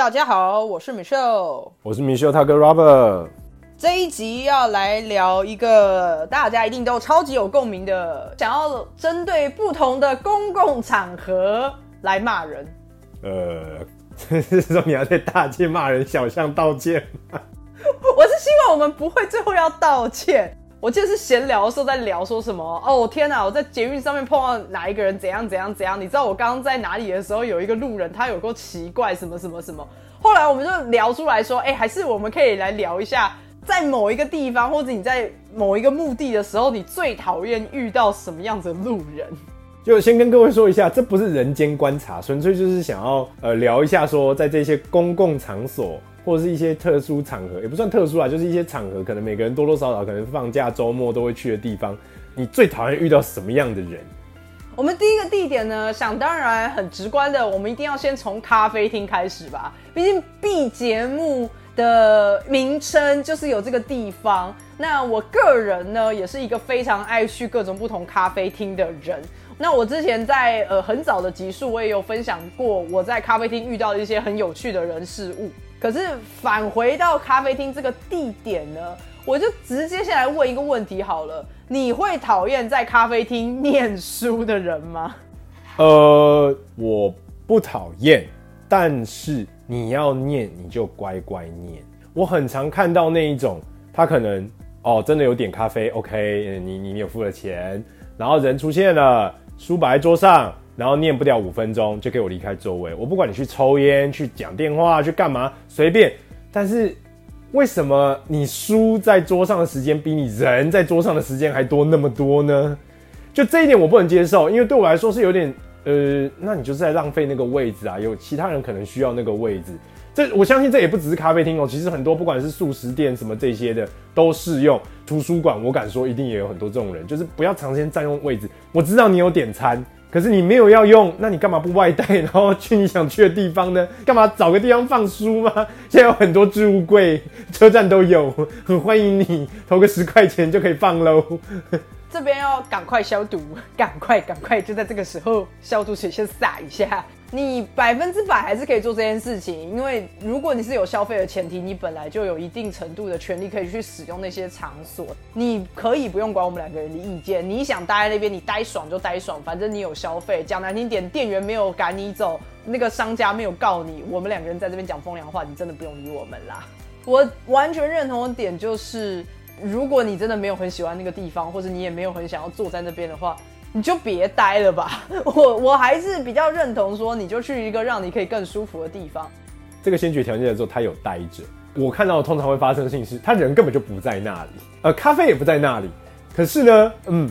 大家好，我是 Michelle，我是 Michelle 他哥 Robert。这一集要来聊一个大家一定都超级有共鸣的，想要针对不同的公共场合来骂人。呃，是说你要在大街骂人，小巷道歉吗？我是希望我们不会最后要道歉。我记得是闲聊的时候在聊说什么哦天哪！我在捷运上面碰到哪一个人怎样怎样怎样？你知道我刚刚在哪里的时候，有一个路人他有够奇怪什么什么什么。后来我们就聊出来说，哎，还是我们可以来聊一下，在某一个地方或者你在某一个目的的时候，你最讨厌遇到什么样的路人？就先跟各位说一下，这不是人间观察，纯粹就是想要呃聊一下说，在这些公共场所。或者是一些特殊场合，也不算特殊啊，就是一些场合，可能每个人多多少少可能放假、周末都会去的地方。你最讨厌遇到什么样的人？我们第一个地点呢，想当然很直观的，我们一定要先从咖啡厅开始吧。毕竟 B 节目的名称就是有这个地方。那我个人呢，也是一个非常爱去各种不同咖啡厅的人。那我之前在呃很早的集数，我也有分享过我在咖啡厅遇到的一些很有趣的人事物。可是返回到咖啡厅这个地点呢，我就直接先来问一个问题好了：你会讨厌在咖啡厅念书的人吗？呃，我不讨厌，但是你要念你就乖乖念。我很常看到那一种，他可能哦真的有点咖啡，OK，你你有付了钱，然后人出现了，书摆在桌上。然后念不了五分钟就给我离开座位，我不管你去抽烟、去讲电话、去干嘛，随便。但是为什么你书在桌上的时间比你人在桌上的时间还多那么多呢？就这一点我不能接受，因为对我来说是有点呃，那你就是在浪费那个位置啊。有其他人可能需要那个位置，这我相信这也不只是咖啡厅哦，其实很多不管是素食店什么这些的都适用。图书馆我敢说一定也有很多这种人，就是不要长时间占用位置。我知道你有点餐。可是你没有要用，那你干嘛不外带，然后去你想去的地方呢？干嘛找个地方放书吗？现在有很多置物柜，车站都有，很 欢迎你投个十块钱就可以放喽。这边要赶快消毒，赶快赶快，就在这个时候消毒水先洒一下。你百分之百还是可以做这件事情，因为如果你是有消费的前提，你本来就有一定程度的权利可以去使用那些场所，你可以不用管我们两个人的意见。你想待在那边，你待爽就待爽，反正你有消费。讲难听点，店员没有赶你走，那个商家没有告你，我们两个人在这边讲风凉话，你真的不用理我们啦。我完全认同的点就是，如果你真的没有很喜欢那个地方，或者你也没有很想要坐在那边的话。你就别待了吧，我我还是比较认同说，你就去一个让你可以更舒服的地方。这个先决条件的时候，他有待着。我看到通常会发生的事情是，他人根本就不在那里，呃，咖啡也不在那里。可是呢，嗯，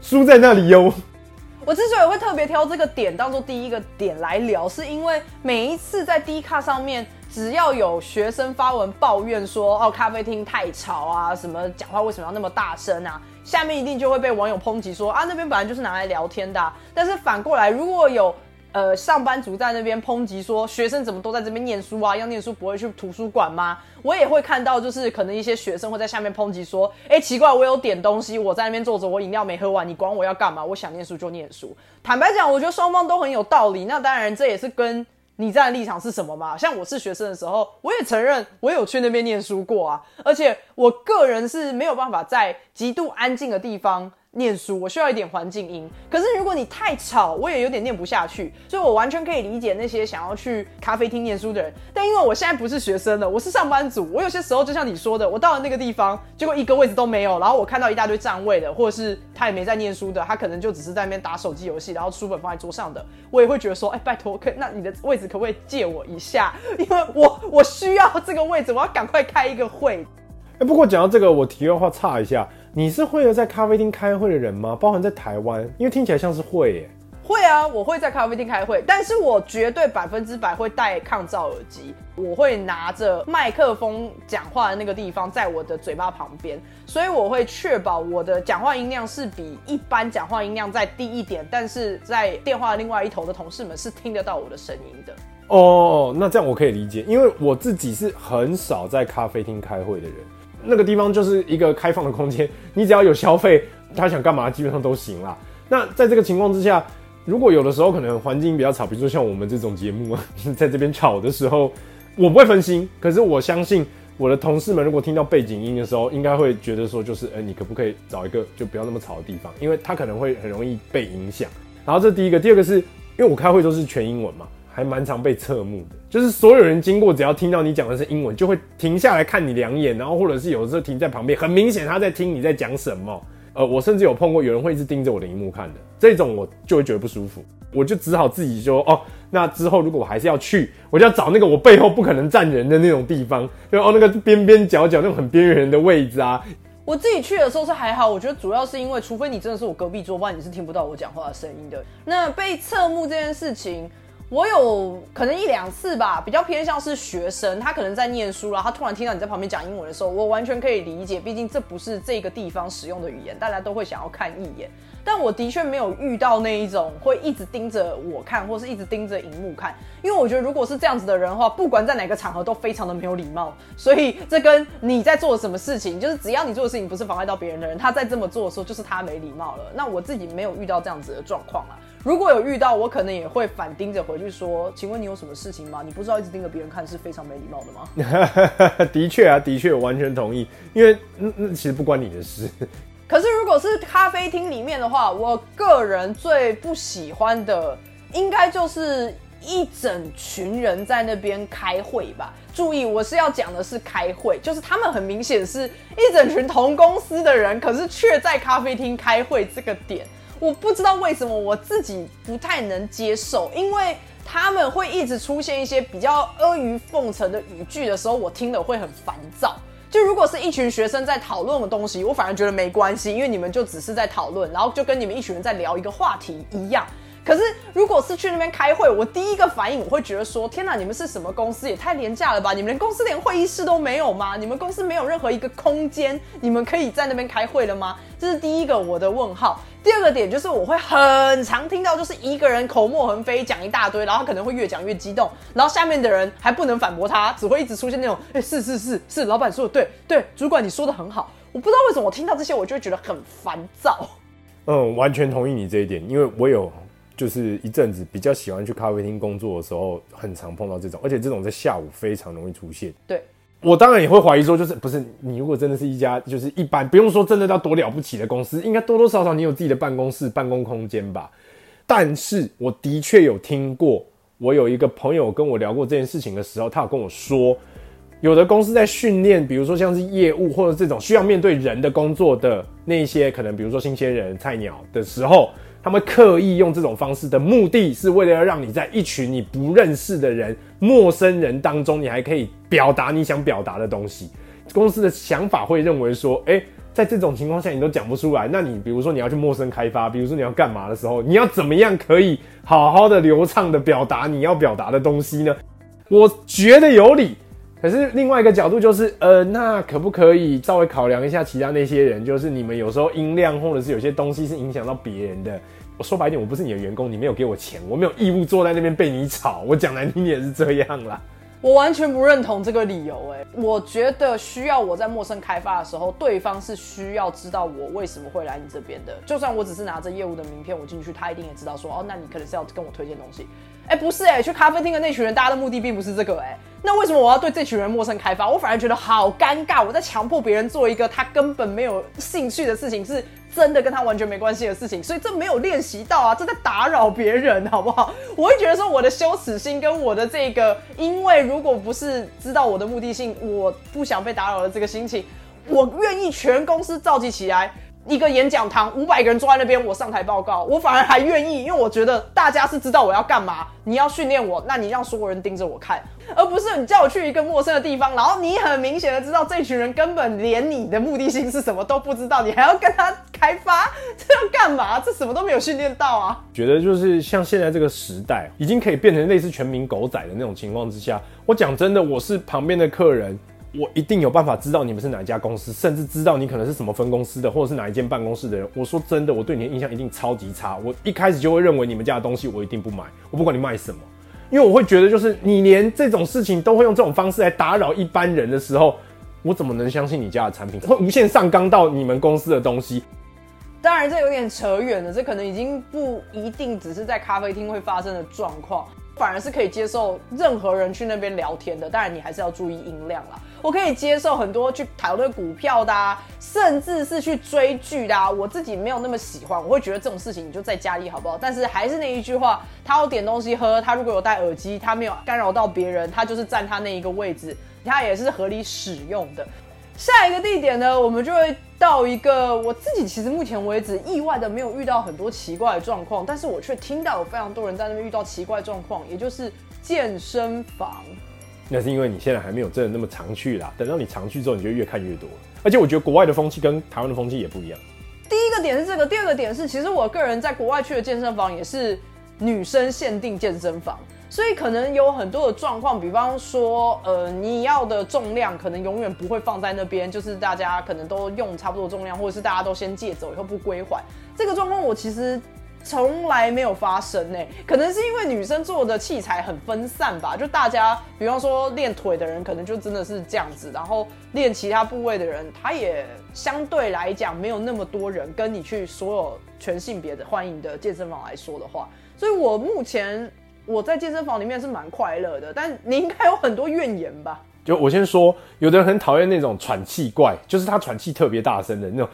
书在那里哟。我之所以会特别挑这个点当做第一个点来聊，是因为每一次在 D 卡上面，只要有学生发文抱怨说，哦，咖啡厅太吵啊，什么讲话为什么要那么大声啊？下面一定就会被网友抨击说啊，那边本来就是拿来聊天的。但是反过来，如果有呃上班族在那边抨击说，学生怎么都在这边念书啊？要念书不会去图书馆吗？我也会看到，就是可能一些学生会在下面抨击说，哎，奇怪，我有点东西，我在那边坐着，我饮料没喝完，你管我要干嘛？我想念书就念书。坦白讲，我觉得双方都很有道理。那当然，这也是跟。你站的立场是什么吗？像我是学生的时候，我也承认我有去那边念书过啊，而且我个人是没有办法在极度安静的地方。念书，我需要一点环境音。可是如果你太吵，我也有点念不下去。所以我完全可以理解那些想要去咖啡厅念书的人。但因为我现在不是学生了，我是上班族。我有些时候就像你说的，我到了那个地方，结果一个位置都没有，然后我看到一大堆占位的，或者是他也没在念书的，他可能就只是在那边打手机游戏，然后书本放在桌上的，我也会觉得说，哎，拜托，可那你的位置可不可以借我一下？因为我我需要这个位置，我要赶快开一个会。哎，不过讲到这个，我题外话差一下。你是会在咖啡厅开会的人吗？包含在台湾，因为听起来像是会耶。会啊，我会在咖啡厅开会，但是我绝对百分之百会戴抗噪耳机。我会拿着麦克风讲话的那个地方在我的嘴巴旁边，所以我会确保我的讲话音量是比一般讲话音量再低一点，但是在电话另外一头的同事们是听得到我的声音的。哦，那这样我可以理解，因为我自己是很少在咖啡厅开会的人。那个地方就是一个开放的空间，你只要有消费，他想干嘛基本上都行啦。那在这个情况之下，如果有的时候可能环境比较吵，比如说像我们这种节目啊，在这边吵的时候，我不会分心，可是我相信我的同事们如果听到背景音的时候，应该会觉得说，就是，哎，你可不可以找一个就不要那么吵的地方，因为他可能会很容易被影响。然后这第一个，第二个是因为我开会都是全英文嘛，还蛮常被侧目的，就是所有人经过只要听到你讲的是英文，就会停下来看你两眼，然后或者是有的时候停在旁边，很明显他在听你在讲什么。呃，我甚至有碰过有人会一直盯着我的荧幕看的，这种我就会觉得不舒服，我就只好自己说哦，那之后如果我还是要去，我就要找那个我背后不可能站人的那种地方，就哦那个边边角角那种很边缘的位置啊。我自己去的时候是还好，我觉得主要是因为，除非你真的是我隔壁桌，不然你是听不到我讲话的声音的。那被侧目这件事情。我有可能一两次吧，比较偏向是学生，他可能在念书了，他突然听到你在旁边讲英文的时候，我完全可以理解，毕竟这不是这个地方使用的语言，大家都会想要看一眼。但我的确没有遇到那一种会一直盯着我看，或是一直盯着荧幕看，因为我觉得如果是这样子的人的话，不管在哪个场合都非常的没有礼貌。所以这跟你在做什么事情，就是只要你做的事情不是妨碍到别人的人，他在这么做的时候，就是他没礼貌了。那我自己没有遇到这样子的状况啊。如果有遇到，我可能也会反盯着回去说：“请问你有什么事情吗？你不知道一直盯着别人看是非常没礼貌的吗？” 的确啊，的确，我完全同意，因为那那其实不关你的事。可是如果是咖啡厅里面的话，我个人最不喜欢的，应该就是一整群人在那边开会吧。注意，我是要讲的是开会，就是他们很明显是一整群同公司的人，可是却在咖啡厅开会这个点。我不知道为什么我自己不太能接受，因为他们会一直出现一些比较阿谀奉承的语句的时候，我听了会很烦躁。就如果是一群学生在讨论的东西，我反而觉得没关系，因为你们就只是在讨论，然后就跟你们一群人在聊一个话题一样。可是，如果是去那边开会，我第一个反应我会觉得说：天哪，你们是什么公司？也太廉价了吧！你们连公司连会议室都没有吗？你们公司没有任何一个空间，你们可以在那边开会了吗？这是第一个我的问号。第二个点就是我会很常听到，就是一个人口沫横飞讲一大堆，然后他可能会越讲越激动，然后下面的人还不能反驳他，只会一直出现那种：哎，是是是是，老板说的对对，主管你说的很好。我不知道为什么我听到这些，我就会觉得很烦躁。嗯，完全同意你这一点，因为我有。就是一阵子比较喜欢去咖啡厅工作的时候，很常碰到这种，而且这种在下午非常容易出现。对我当然也会怀疑说，就是不是你如果真的是一家就是一般不用说真的到多了不起的公司，应该多多少少你有自己的办公室、办公空间吧。但是我的确有听过，我有一个朋友跟我聊过这件事情的时候，他有跟我说，有的公司在训练，比如说像是业务或者这种需要面对人的工作的那些，可能比如说新鲜人、菜鸟的时候。他们刻意用这种方式的目的是为了要让你在一群你不认识的人、陌生人当中，你还可以表达你想表达的东西。公司的想法会认为说，哎，在这种情况下你都讲不出来，那你比如说你要去陌生开发，比如说你要干嘛的时候，你要怎么样可以好好的流畅的表达你要表达的东西呢？我觉得有理。可是另外一个角度就是，呃，那可不可以稍微考量一下其他那些人？就是你们有时候音量或者是有些东西是影响到别人的。我说白点，我不是你的员工，你没有给我钱，我没有义务坐在那边被你吵。我讲难听点是这样啦。我完全不认同这个理由，哎，我觉得需要我在陌生开发的时候，对方是需要知道我为什么会来你这边的。就算我只是拿着业务的名片我进去，他一定也知道说，哦，那你可能是要跟我推荐东西。哎，不是哎，去咖啡厅的那群人，大家的目的并不是这个哎。那为什么我要对这群人陌生开发？我反而觉得好尴尬，我在强迫别人做一个他根本没有兴趣的事情，是真的跟他完全没关系的事情，所以这没有练习到啊，这在打扰别人，好不好？我会觉得说我的羞耻心跟我的这个，因为如果不是知道我的目的性，我不想被打扰的这个心情，我愿意全公司召集起来。一个演讲堂，五百个人坐在那边，我上台报告，我反而还愿意，因为我觉得大家是知道我要干嘛。你要训练我，那你让所有人盯着我看，而不是你叫我去一个陌生的地方，然后你很明显的知道这群人根本连你的目的性是什么都不知道，你还要跟他开发，这要干嘛？这什么都没有训练到啊！觉得就是像现在这个时代，已经可以变成类似全民狗仔的那种情况之下，我讲真的，我是旁边的客人。我一定有办法知道你们是哪一家公司，甚至知道你可能是什么分公司的，或者是哪一间办公室的人。我说真的，我对你的印象一定超级差。我一开始就会认为你们家的东西我一定不买，我不管你卖什么，因为我会觉得就是你连这种事情都会用这种方式来打扰一般人的时候，我怎么能相信你家的产品会无限上纲到你们公司的东西？当然，这有点扯远了，这可能已经不一定只是在咖啡厅会发生的状况。反而是可以接受任何人去那边聊天的。当然，你还是要注意音量啦。我可以接受很多去讨论股票的，啊，甚至是去追剧的。啊。我自己没有那么喜欢，我会觉得这种事情你就在家里好不好？但是还是那一句话，他有点东西喝，他如果有戴耳机，他没有干扰到别人，他就是占他那一个位置，他也是合理使用的。下一个地点呢，我们就会到一个我自己其实目前为止意外的没有遇到很多奇怪的状况，但是我却听到有非常多人在那边遇到奇怪状况，也就是健身房。那是因为你现在还没有真的那么常去啦，等到你常去之后，你就越看越多。而且我觉得国外的风气跟台湾的风气也不一样。第一个点是这个，第二个点是，其实我个人在国外去的健身房也是女生限定健身房。所以可能有很多的状况，比方说，呃，你要的重量可能永远不会放在那边，就是大家可能都用差不多重量，或者是大家都先借走以后不归还。这个状况我其实从来没有发生呢，可能是因为女生做的器材很分散吧，就大家，比方说练腿的人可能就真的是这样子，然后练其他部位的人，他也相对来讲没有那么多人跟你去所有全性别的欢迎的健身房来说的话，所以我目前。我在健身房里面是蛮快乐的，但你应该有很多怨言吧？就我先说，有的人很讨厌那种喘气怪，就是他喘气特别大声的那种。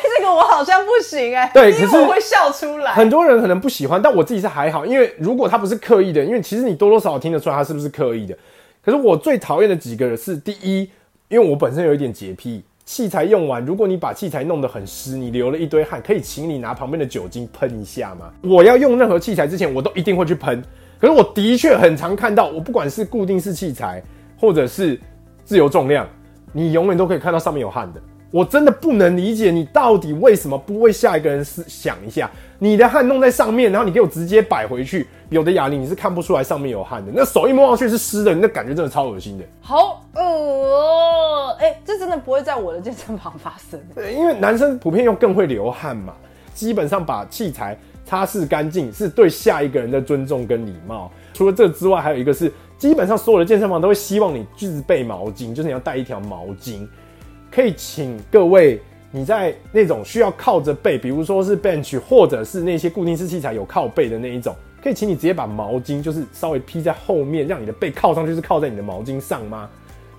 这个我好像不行哎。对，可是我会笑出来。很多人可能不喜欢，但我自己是还好，因为如果他不是刻意的，因为其实你多多少少听得出来他是不是刻意的。可是我最讨厌的几个是，第一，因为我本身有一点洁癖。器材用完，如果你把器材弄得很湿，你流了一堆汗，可以请你拿旁边的酒精喷一下吗？我要用任何器材之前，我都一定会去喷。可是我的确很常看到，我不管是固定式器材或者是自由重量，你永远都可以看到上面有汗的。我真的不能理解你到底为什么不为下一个人思想一下，你的汗弄在上面，然后你给我直接摆回去。有的哑铃你是看不出来上面有汗的，那手一摸上去是湿的，你那感觉真的超恶心的。好恶哎，这真的不会在我的健身房发生。对，因为男生普遍又更会流汗嘛，基本上把器材擦拭干净是对下一个人的尊重跟礼貌。除了这之外，还有一个是，基本上所有的健身房都会希望你自备毛巾，就是你要带一条毛巾。可以请各位，你在那种需要靠着背，比如说是 bench 或者是那些固定式器材有靠背的那一种，可以请你直接把毛巾就是稍微披在后面，让你的背靠上去是靠在你的毛巾上吗？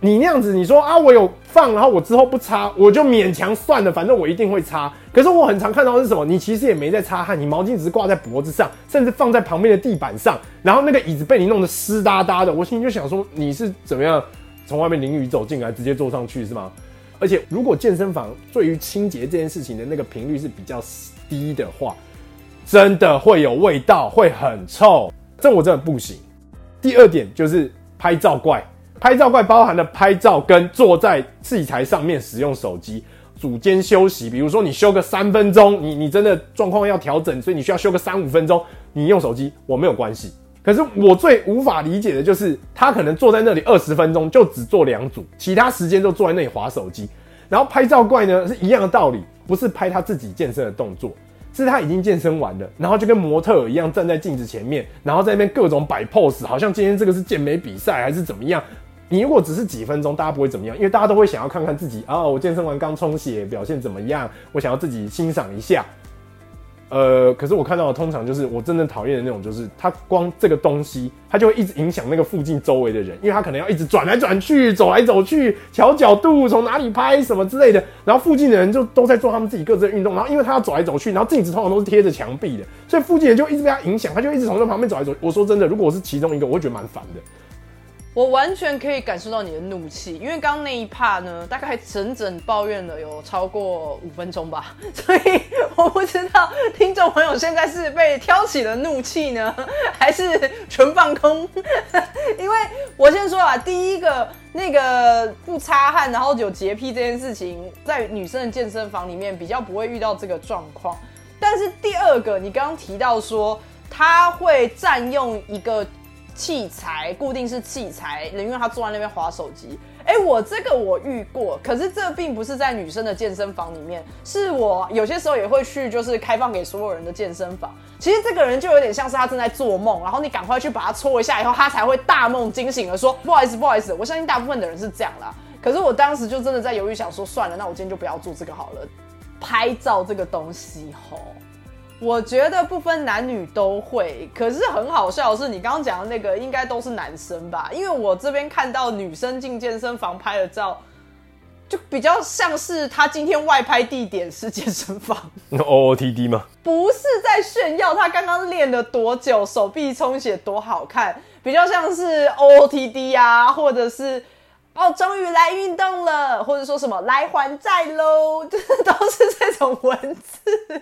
你那样子，你说啊，我有放，然后我之后不擦，我就勉强算了，反正我一定会擦。可是我很常看到的是什么？你其实也没在擦汗，你毛巾只是挂在脖子上，甚至放在旁边的地板上，然后那个椅子被你弄得湿哒哒的。我心里就想说，你是怎么样从外面淋雨走进来，直接坐上去是吗？而且，如果健身房对于清洁这件事情的那个频率是比较低的话，真的会有味道，会很臭。这我真的不行。第二点就是拍照怪，拍照怪包含了拍照跟坐在器材上面使用手机，组间休息。比如说你休个三分钟，你你真的状况要调整，所以你需要休个三五分钟，你用手机我没有关系。可是我最无法理解的就是，他可能坐在那里二十分钟，就只做两组，其他时间都坐在那里划手机。然后拍照怪呢是一样的道理，不是拍他自己健身的动作，是他已经健身完了，然后就跟模特一样站在镜子前面，然后在那边各种摆 pose，好像今天这个是健美比赛还是怎么样。你如果只是几分钟，大家不会怎么样，因为大家都会想要看看自己啊，我健身完刚充血，表现怎么样，我想要自己欣赏一下。呃，可是我看到的通常就是我真正讨厌的那种，就是他光这个东西，他就会一直影响那个附近周围的人，因为他可能要一直转来转去，走来走去，调角度，从哪里拍什么之类的，然后附近的人就都在做他们自己各自的运动，然后因为他要走来走去，然后镜子通常都是贴着墙壁的，所以附近人就一直被他影响，他就一直从那旁边走来走。我说真的，如果我是其中一个，我会觉得蛮烦的。我完全可以感受到你的怒气，因为刚刚那一趴呢，大概整整抱怨了有超过五分钟吧，所以我不知道听众朋友现在是被挑起了怒气呢，还是纯放空。因为我先说啊，第一个那个不擦汗，然后有洁癖这件事情，在女生的健身房里面比较不会遇到这个状况。但是第二个，你刚刚提到说他会占用一个。器材固定是器材，因为他坐在那边划手机。哎，我这个我遇过，可是这并不是在女生的健身房里面，是我有些时候也会去，就是开放给所有人的健身房。其实这个人就有点像是他正在做梦，然后你赶快去把他搓一下，以后他才会大梦惊醒了，说不好意思，不好意思。我相信大部分的人是这样啦。可是我当时就真的在犹豫，想说算了，那我今天就不要做这个好了。拍照这个东西吼。我觉得不分男女都会，可是很好笑的是，你刚刚讲的那个应该都是男生吧？因为我这边看到女生进健身房拍的照，就比较像是她今天外拍地点是健身房，那 O O T D 吗？不是在炫耀她刚刚练了多久，手臂充血多好看，比较像是 O O T D 啊，或者是哦终于来运动了，或者说什么来还债喽，就 是都是这种文字。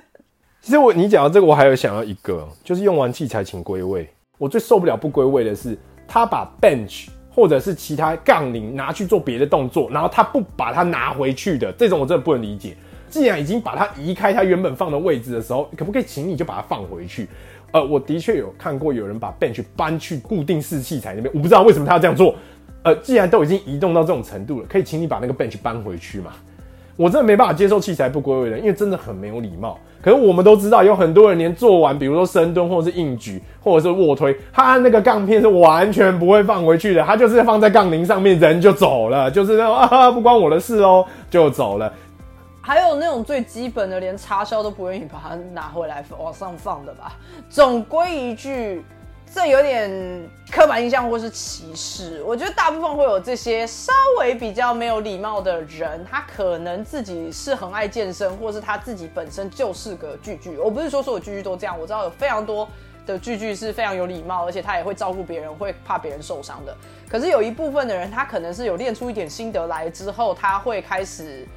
其实我你讲到这个，我还有想要一个，就是用完器材请归位。我最受不了不归位的是，他把 bench 或者是其他杠铃拿去做别的动作，然后他不把它拿回去的，这种我真的不能理解。既然已经把它移开它原本放的位置的时候，可不可以请你就把它放回去？呃，我的确有看过有人把 bench 搬去固定式器材那边，我不知道为什么他要这样做。呃，既然都已经移动到这种程度了，可以请你把那个 bench 搬回去吗？我真的没办法接受器材不归位的，因为真的很没有礼貌。可是我们都知道，有很多人连做完，比如说深蹲或者是硬举或者是卧推，他那个杠片是完全不会放回去的，他就是放在杠铃上面，人就走了，就是那种啊，不关我的事哦，就走了。还有那种最基本的，连插销都不愿意把它拿回来往上放的吧？总归一句。这有点刻板印象或是歧视，我觉得大部分会有这些稍微比较没有礼貌的人，他可能自己是很爱健身，或是他自己本身就是个巨巨。我不是说所有巨巨都这样，我知道有非常多的巨巨是非常有礼貌，而且他也会照顾别人，会怕别人受伤的。可是有一部分的人，他可能是有练出一点心得来之后，他会开始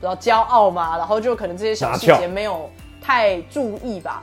比较骄傲嘛，然后就可能这些小细节没有太注意吧。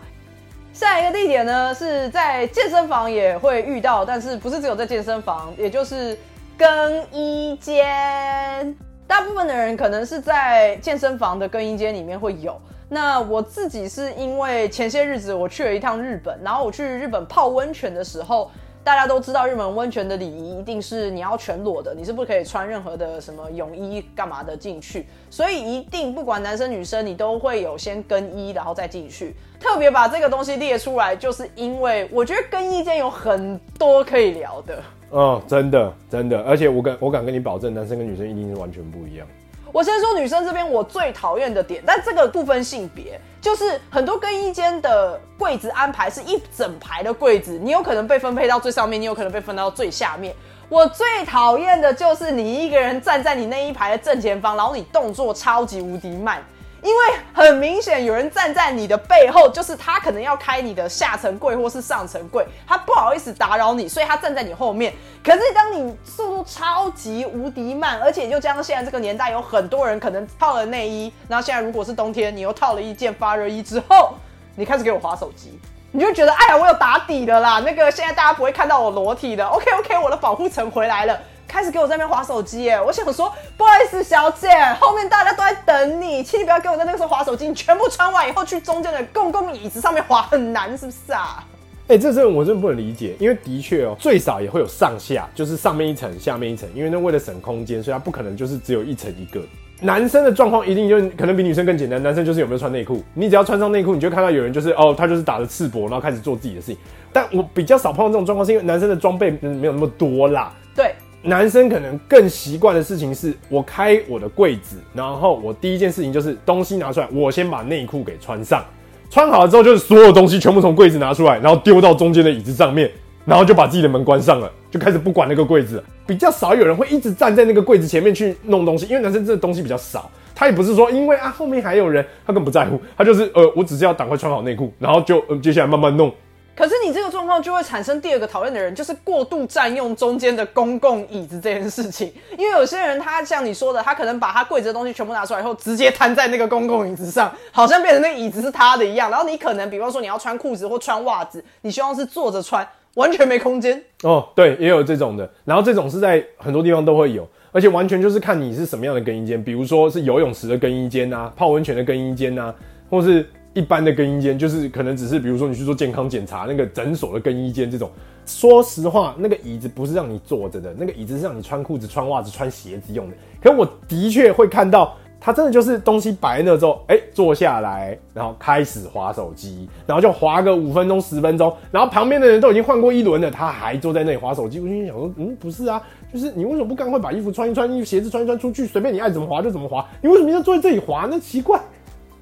下一个地点呢，是在健身房也会遇到，但是不是只有在健身房，也就是更衣间。大部分的人可能是在健身房的更衣间里面会有。那我自己是因为前些日子我去了一趟日本，然后我去日本泡温泉的时候。大家都知道，日本温泉的礼仪一定是你要全裸的，你是不可以穿任何的什么泳衣干嘛的进去。所以一定不管男生女生，你都会有先更衣，然后再进去。特别把这个东西列出来，就是因为我觉得更衣间有很多可以聊的。嗯，真的真的，而且我敢我敢跟你保证，男生跟女生一定是完全不一样。我先说女生这边我最讨厌的点，但这个不分性别，就是很多更衣间的柜子安排是一整排的柜子，你有可能被分配到最上面，你有可能被分到最下面。我最讨厌的就是你一个人站在你那一排的正前方，然后你动作超级无敌慢。因为很明显有人站在你的背后，就是他可能要开你的下层柜或是上层柜，他不好意思打扰你，所以他站在你后面。可是当你速度超级无敌慢，而且就加上现在这个年代有很多人可能套了内衣，然后现在如果是冬天，你又套了一件发热衣之后，你开始给我划手机，你就觉得哎呀，我有打底的啦，那个现在大家不会看到我裸体的，OK OK，我的保护层回来了。开始给我在那边划手机耶！我想说，不好意思，小姐，后面大家都在等你，请你不要给我在那个时候划手机。你全部穿完以后去中间的公共椅子上面划，很难，是不是啊？哎，这这我真的不能理解，因为的确哦，最少也会有上下，就是上面一层，下面一层，因为那为了省空间，所以它不可能就是只有一层一个。男生的状况一定就可能比女生更简单，男生就是有没有穿内裤，你只要穿上内裤，你就看到有人就是哦，他就是打着赤膊，然后开始做自己的事情。但我比较少碰到这种状况，是因为男生的装备没有那么多啦。对。男生可能更习惯的事情是，我开我的柜子，然后我第一件事情就是东西拿出来，我先把内裤给穿上，穿好了之后就是所有东西全部从柜子拿出来，然后丢到中间的椅子上面，然后就把自己的门关上了，就开始不管那个柜子。比较少有人会一直站在那个柜子前面去弄东西，因为男生真的东西比较少，他也不是说因为啊后面还有人，他更不在乎，他就是呃我只是要赶快穿好内裤，然后就呃接下来慢慢弄。可是你这个状况就会产生第二个讨厌的人，就是过度占用中间的公共椅子这件事情。因为有些人他像你说的，他可能把他柜子的东西全部拿出来以后，直接摊在那个公共椅子上，好像变成那个椅子是他的一样。然后你可能比方说你要穿裤子或穿袜子，你希望是坐着穿，完全没空间。哦，对，也有这种的。然后这种是在很多地方都会有，而且完全就是看你是什么样的更衣间，比如说是游泳池的更衣间啊，泡温泉的更衣间啊，或是。一般的更衣间就是可能只是，比如说你去做健康检查，那个诊所的更衣间这种。说实话，那个椅子不是让你坐着的，那个椅子是让你穿裤子、穿袜子、穿鞋子用的。可我的确会看到，他真的就是东西摆那之后，哎，坐下来，然后开始划手机，然后就划个五分钟、十分钟，然后旁边的人都已经换过一轮了，他还坐在那里划手机。我心想说，嗯，不是啊，就是你为什么不赶快把衣服穿一穿，衣服鞋子穿一穿出去，随便你爱怎么划就怎么划？你为什么要坐在这里划呢？奇怪。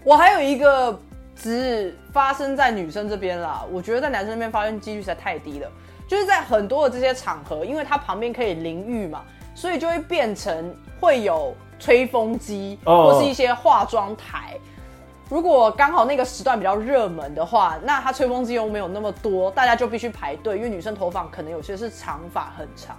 我还有一个。只发生在女生这边啦。我觉得在男生那边发生几率实在太低了。就是在很多的这些场合，因为它旁边可以淋浴嘛，所以就会变成会有吹风机或是一些化妆台。如果刚好那个时段比较热门的话，那它吹风机又没有那么多，大家就必须排队，因为女生头发可能有些是长发很长。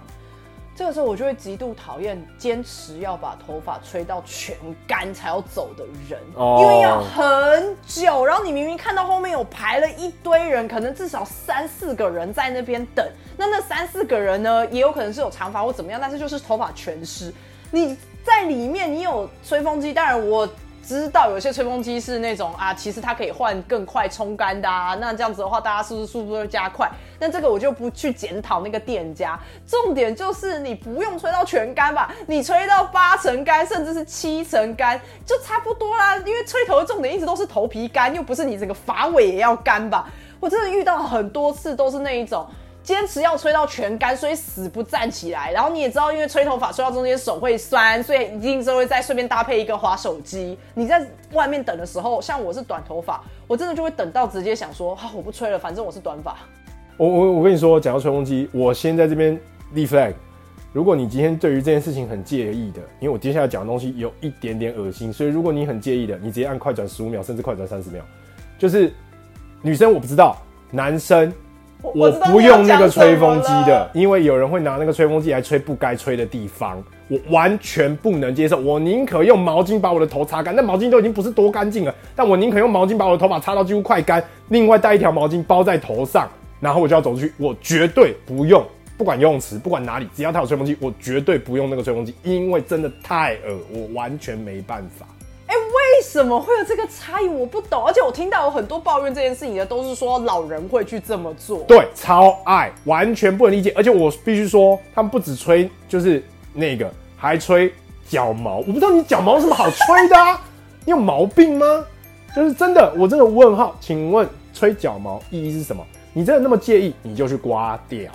这个时候我就会极度讨厌坚持要把头发吹到全干才要走的人，因为要很久。然后你明明看到后面有排了一堆人，可能至少三四个人在那边等。那那三四个人呢，也有可能是有长发或怎么样，但是就是头发全湿。你在里面，你有吹风机，当然我。知道有些吹风机是那种啊，其实它可以换更快冲干的啊，那这样子的话，大家是不是速度会加快？那这个我就不去检讨那个店家，重点就是你不用吹到全干吧，你吹到八成干，甚至是七成干，就差不多啦。因为吹头的重点一直都是头皮干，又不是你整个发尾也要干吧？我真的遇到很多次都是那一种。坚持要吹到全干，所以死不站起来。然后你也知道，因为吹头发吹到中间手会酸，所以一定是会再顺便搭配一个滑手机。你在外面等的时候，像我是短头发，我真的就会等到直接想说，好，我不吹了，反正我是短发。我我我跟你说，讲到吹风机，我先在这边立 flag。如果你今天对于这件事情很介意的，因为我接下来讲的东西有一点点恶心，所以如果你很介意的，你直接按快转十五秒，甚至快转三十秒。就是女生我不知道，男生。我不用那个吹风机的，因为有人会拿那个吹风机来吹不该吹的地方，我完全不能接受。我宁可用毛巾把我的头擦干，那毛巾都已经不是多干净了，但我宁可用毛巾把我的头发擦到几乎快干，另外带一条毛巾包在头上，然后我就要走出去。我绝对不用，不管游泳池，不管哪里，只要它有吹风机，我绝对不用那个吹风机，因为真的太恶，我完全没办法。为什么会有这个差异？我不懂，而且我听到有很多抱怨这件事情的，都是说老人会去这么做。对，超爱，完全不能理解。而且我必须说，他们不止吹，就是那个，还吹脚毛。我不知道你脚毛有什么好吹的啊？你有毛病吗？就是真的，我真的问号。请问吹脚毛意义是什么？你真的那么介意，你就去刮掉。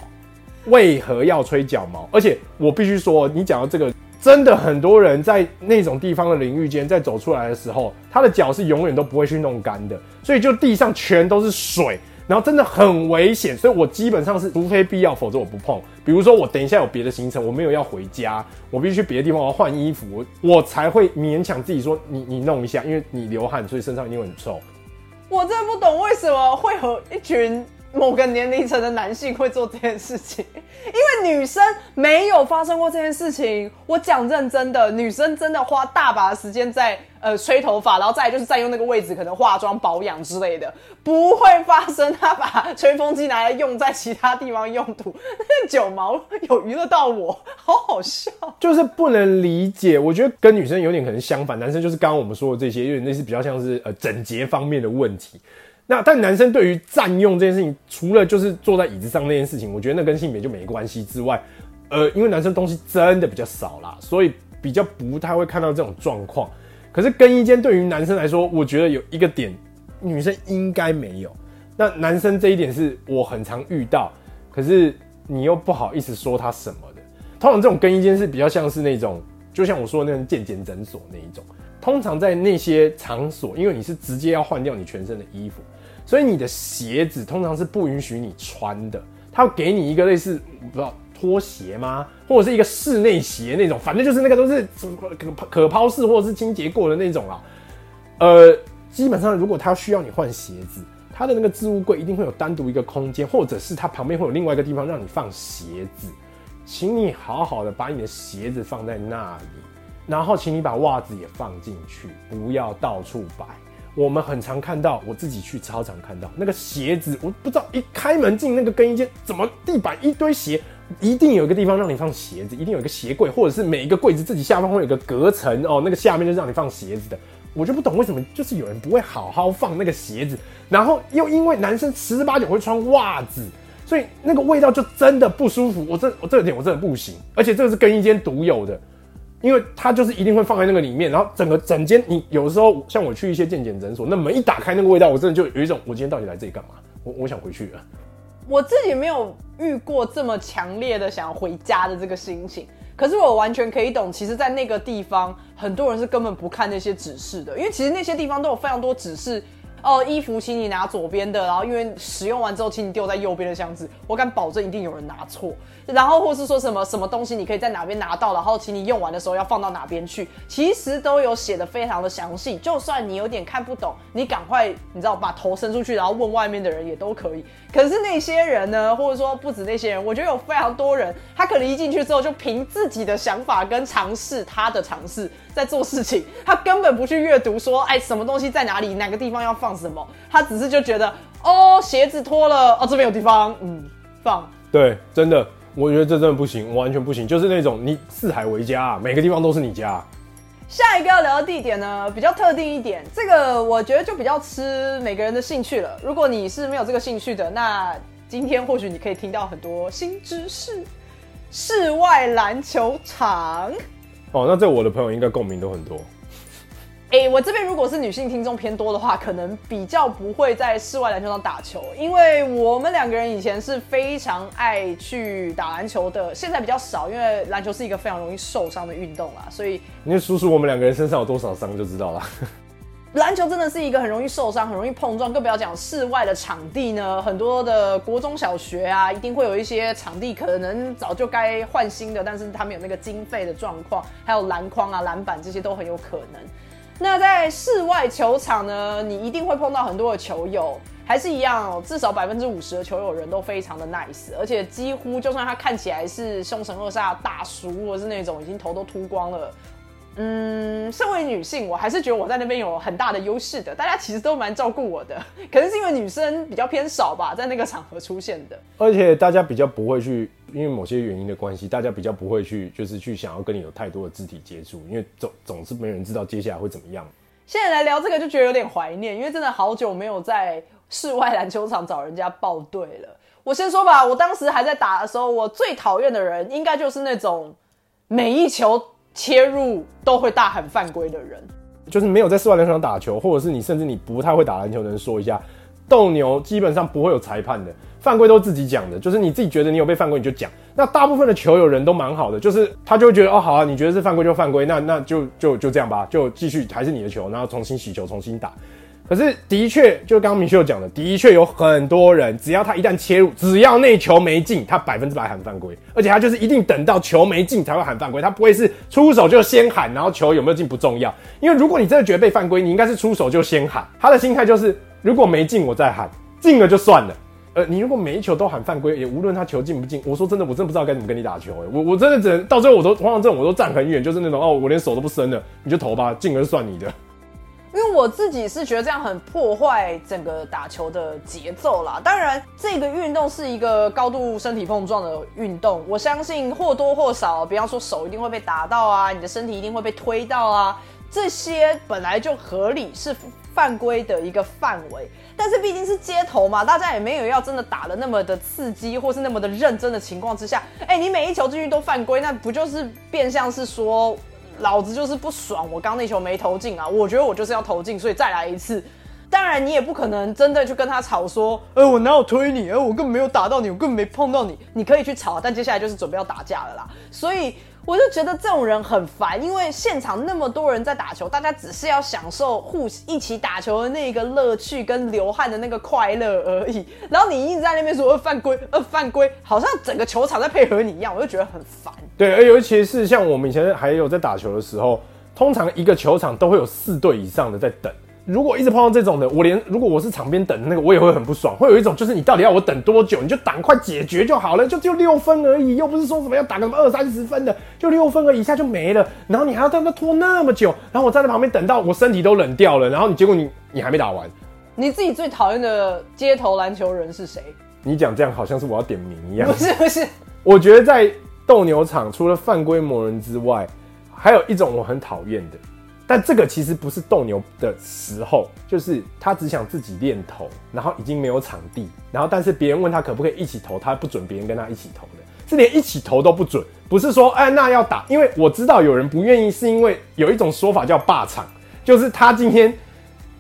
为何要吹脚毛？而且我必须说，你讲到这个。真的很多人在那种地方的淋浴间，在走出来的时候，他的脚是永远都不会去弄干的，所以就地上全都是水，然后真的很危险。所以我基本上是，除非必要，否则我不碰。比如说我等一下有别的行程，我没有要回家，我必须去别的地方，我要换衣服，我才会勉强自己说你你弄一下，因为你流汗，所以身上一定会很臭。我真的不懂为什么会有一群。某个年龄层的男性会做这件事情，因为女生没有发生过这件事情。我讲认真的，女生真的花大把的时间在呃吹头发，然后再就是占用那个位置，可能化妆保养之类的，不会发生。他把吹风机拿来用在其他地方用途，那九毛有娱乐到我，好好笑。就是不能理解，我觉得跟女生有点可能相反，男生就是刚刚我们说的这些，因为那是比较像是呃整洁方面的问题。那但男生对于占用这件事情，除了就是坐在椅子上那件事情，我觉得那跟性别就没关系之外，呃，因为男生东西真的比较少啦，所以比较不太会看到这种状况。可是更衣间对于男生来说，我觉得有一个点，女生应该没有。那男生这一点是我很常遇到，可是你又不好意思说他什么的。通常这种更衣间是比较像是那种，就像我说的那种健检诊所那一种。通常在那些场所，因为你是直接要换掉你全身的衣服。所以你的鞋子通常是不允许你穿的，他会给你一个类似不知道拖鞋吗，或者是一个室内鞋那种，反正就是那个都是可可抛式或者是清洁过的那种啊。呃，基本上如果他需要你换鞋子，他的那个置物柜一定会有单独一个空间，或者是他旁边会有另外一个地方让你放鞋子，请你好好的把你的鞋子放在那里，然后请你把袜子也放进去，不要到处摆。我们很常看到，我自己去操场看到那个鞋子，我不知道一开门进那个更衣间，怎么地板一堆鞋，一定有一个地方让你放鞋子，一定有一个鞋柜，或者是每一个柜子自己下方会有个隔层哦，那个下面就让你放鞋子的。我就不懂为什么就是有人不会好好放那个鞋子，然后又因为男生十之八九会穿袜子，所以那个味道就真的不舒服。我这我这点我真的不行，而且这个是更衣间独有的。因为它就是一定会放在那个里面，然后整个整间，你有的时候像我去一些健检诊所，那门一打开，那个味道，我真的就有一种，我今天到底来这里干嘛？我我想回去了。我自己没有遇过这么强烈的想要回家的这个心情，可是我完全可以懂，其实，在那个地方，很多人是根本不看那些指示的，因为其实那些地方都有非常多指示。哦，衣服请你拿左边的，然后因为使用完之后，请你丢在右边的箱子。我敢保证一定有人拿错。然后或是说什么什么东西你可以在哪边拿到，然后请你用完的时候要放到哪边去，其实都有写的非常的详细。就算你有点看不懂，你赶快你知道把头伸出去，然后问外面的人也都可以。可是那些人呢，或者说不止那些人，我觉得有非常多人，他可能一进去之后就凭自己的想法跟尝试他的尝试在做事情，他根本不去阅读说，哎，什么东西在哪里，哪个地方要放什么，他只是就觉得，哦，鞋子脱了，哦，这边有地方，嗯，放。对，真的。我觉得这真的不行，完全不行。就是那种你四海为家，每个地方都是你家。下一个要聊的地点呢，比较特定一点，这个我觉得就比较吃每个人的兴趣了。如果你是没有这个兴趣的，那今天或许你可以听到很多新知识。室外篮球场。哦，那这我的朋友应该共鸣都很多。哎，我这边如果是女性听众偏多的话，可能比较不会在室外篮球场打球，因为我们两个人以前是非常爱去打篮球的，现在比较少，因为篮球是一个非常容易受伤的运动啦，所以你数数我们两个人身上有多少伤就知道了。篮球真的是一个很容易受伤、很容易碰撞，更不要讲室外的场地呢。很多的国中小学啊，一定会有一些场地可能早就该换新的，但是他们有那个经费的状况，还有篮筐啊、篮板这些都很有可能。那在室外球场呢，你一定会碰到很多的球友，还是一样哦，至少百分之五十的球友人都非常的 nice，而且几乎就算他看起来是凶神恶煞大叔，或是那种已经头都秃光了。嗯，身为女性，我还是觉得我在那边有很大的优势的。大家其实都蛮照顾我的，可能是因为女生比较偏少吧，在那个场合出现的。而且大家比较不会去，因为某些原因的关系，大家比较不会去，就是去想要跟你有太多的肢体接触，因为总总是没人知道接下来会怎么样。现在来聊这个就觉得有点怀念，因为真的好久没有在室外篮球场找人家报队了。我先说吧，我当时还在打的时候，我最讨厌的人应该就是那种每一球。切入都会大喊犯规的人，就是没有在室外篮球场打球，或者是你甚至你不太会打篮球的人，说一下，斗牛基本上不会有裁判的，犯规都自己讲的，就是你自己觉得你有被犯规你就讲。那大部分的球友人都蛮好的，就是他就会觉得哦好啊，你觉得是犯规就犯规，那那就就就这样吧，就继续还是你的球，然后重新洗球重新打。可是的确，就刚刚明秀讲的，的确有很多人，只要他一旦切入，只要那球没进，他百分之百喊犯规，而且他就是一定等到球没进才会喊犯规，他不会是出手就先喊，然后球有没有进不重要。因为如果你真的觉得被犯规，你应该是出手就先喊。他的心态就是，如果没进我再喊，进了就算了。呃，你如果每一球都喊犯规，也无论他球进不进，我说真的，我真的不知道该怎么跟你打球。我我真的只能到最后我都往往这种，我都站很远，就是那种哦，我连手都不伸了，你就投吧，进了就算你的。因为我自己是觉得这样很破坏整个打球的节奏啦。当然，这个运动是一个高度身体碰撞的运动，我相信或多或少，比方说手一定会被打到啊，你的身体一定会被推到啊，这些本来就合理是犯规的一个范围。但是毕竟是街头嘛，大家也没有要真的打的那么的刺激，或是那么的认真的情况之下，哎，你每一球进去都犯规，那不就是变相是说？老子就是不爽，我刚那球没投进啊！我觉得我就是要投进，所以再来一次。当然，你也不可能真的去跟他吵说，呃，我哪有推你？呃，我根本没有打到你，我根本没碰到你。你可以去吵，但接下来就是准备要打架了啦。所以我就觉得这种人很烦，因为现场那么多人在打球，大家只是要享受互一起打球的那个乐趣跟流汗的那个快乐而已。然后你一直在那边说呃犯规，呃，犯规，好像整个球场在配合你一样，我就觉得很烦。对，而尤其是像我们以前还有在打球的时候，通常一个球场都会有四队以上的在等。如果一直碰到这种的，我连如果我是场边等的那个，我也会很不爽。会有一种就是你到底要我等多久？你就赶快解决就好了，就就六分而已，又不是说什么要打个什么二三十分的，就六分而已，一下就没了。然后你还要在那拖那么久，然后我站在旁边等到我身体都冷掉了，然后你结果你你还没打完。你自己最讨厌的街头篮球人是谁？你讲这样好像是我要点名一样。不是不是，我觉得在。斗牛场除了犯规魔人之外，还有一种我很讨厌的，但这个其实不是斗牛的时候，就是他只想自己练投，然后已经没有场地，然后但是别人问他可不可以一起投，他不准别人跟他一起投的，是连一起投都不准，不是说哎那要打，因为我知道有人不愿意，是因为有一种说法叫霸场，就是他今天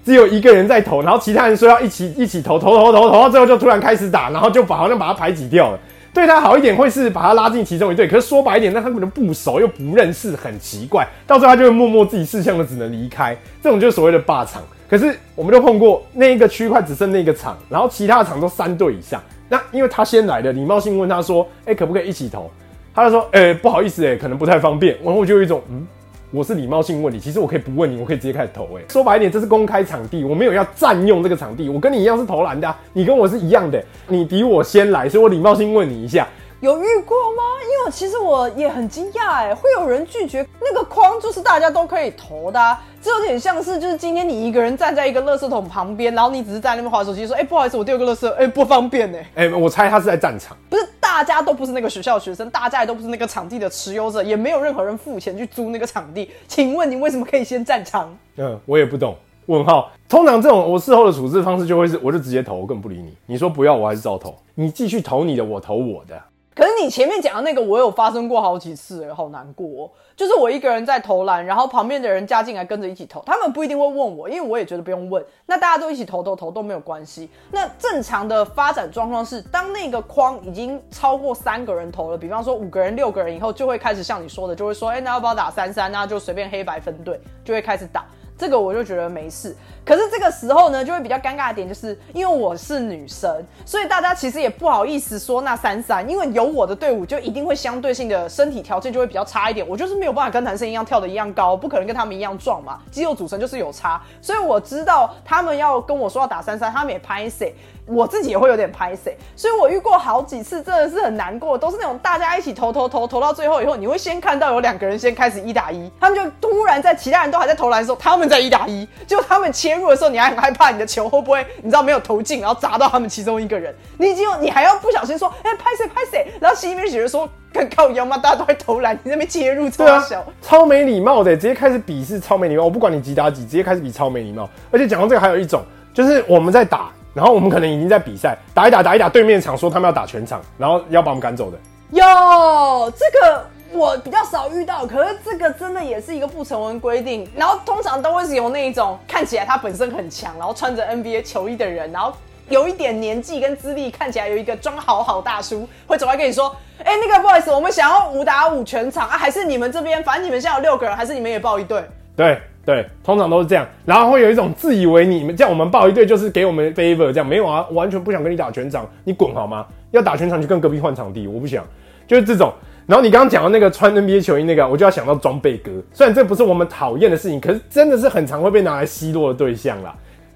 只有一个人在投，然后其他人说要一起一起投投投投投到最后就突然开始打，然后就把好像把他排挤掉了。对他好一点，会是把他拉进其中一队。可是说白一点，那他可能不熟又不认识，很奇怪。到最后他就会默默自己事项的只能离开。这种就是所谓的霸场。可是我们就碰过那一个区块只剩那个场，然后其他的场都三队以上。那因为他先来的，礼貌性问他说：“哎、可不可以一起投？”他就说：“哎、不好意思、哎，可能不太方便。”然后我就有一种嗯。我是礼貌性问你，其实我可以不问你，我可以直接开始投。哎，说白一点，这是公开场地，我没有要占用这个场地，我跟你一样是投篮的啊、你跟我是一样的，你比我先来，所以我礼貌性问你一下。有遇过吗？因为其实我也很惊讶，哎，会有人拒绝那个框，就是大家都可以投的、啊，这有点像是就是今天你一个人站在一个垃圾桶旁边，然后你只是在那边划手机，说，哎、不好意思，我丢个垃圾，哎、不方便呢。哎、我猜他是在战场。不是，大家都不是那个学校学生，大家也都不是那个场地的持有者，也没有任何人付钱去租那个场地。请问你为什么可以先占场？嗯，我也不懂。问号，通常这种我事后的处置方式就会是，我就直接投，我根本不理你。你说不要，我还是照投。你继续投你的，我投我的。可是你前面讲的那个，我有发生过好几次、哎，好难过、哦。就是我一个人在投篮，然后旁边的人加进来跟着一起投，他们不一定会问我，因为我也觉得不用问。那大家都一起投投投都没有关系。那正常的发展状况是，当那个框已经超过三个人投了，比方说五个人、六个人以后，就会开始像你说的，就会说，哎、那要不要打三三？那就随便黑白分队，就会开始打。这个我就觉得没事，可是这个时候呢，就会比较尴尬的点，就是因为我是女生，所以大家其实也不好意思说那三三，因为有我的队伍就一定会相对性的身体条件就会比较差一点，我就是没有办法跟男生一样跳的一样高，不可能跟他们一样壮嘛，肌肉组成就是有差，所以我知道他们要跟我说要打三三，他们也拍谁。我自己也会有点拍谁，所以我遇过好几次，真的是很难过，都是那种大家一起投投投投到最后以后，你会先看到有两个人先开始一打一，他们就突然在其他人都还在投篮的时候，他们在一打一，结果他们切入的时候，你还很害怕你的球会不会你知道没有投进，然后砸到他们其中一个人，你已经有你还要不小心说，哎、拍谁拍谁，然后心里面觉得说，更靠腰吗？大家都会投篮，你那边介入超小。，超没礼貌的，直接开始比是超没礼貌。我不管你几打几，直接开始比超没礼貌。而且讲到这个，还有一种就是我们在打，然后我们可能已经在比赛，打一打打一打，对面场说他们要打全场，然后要把我们赶走的。有这个我比较少遇到，可是这个真的也是一个不成文规定。然后通常都会是有那一种看起来他本身很强，然后穿着 NBA 球衣的人，然后有一点年纪跟资历，看起来有一个装好好大叔，会走来跟你说：“哎、那个不好意思，我们想要五打五全场啊，还是你们这边，反正你们现在有六个人，还是你们也报一队。”对对，通常都是这样，然后会有一种自以为你们这样，我们报一队就是给我们 favor 这样，没有啊，完全不想跟你打全场，你滚好吗？要打全场就跟隔壁换场地，我不想，就是这种。然后你刚刚讲到那个穿 NBA 球衣那个，我就要想到装备哥，虽然这不是我们讨厌的事情，可是真的是很常会被拿来奚落的对象啦。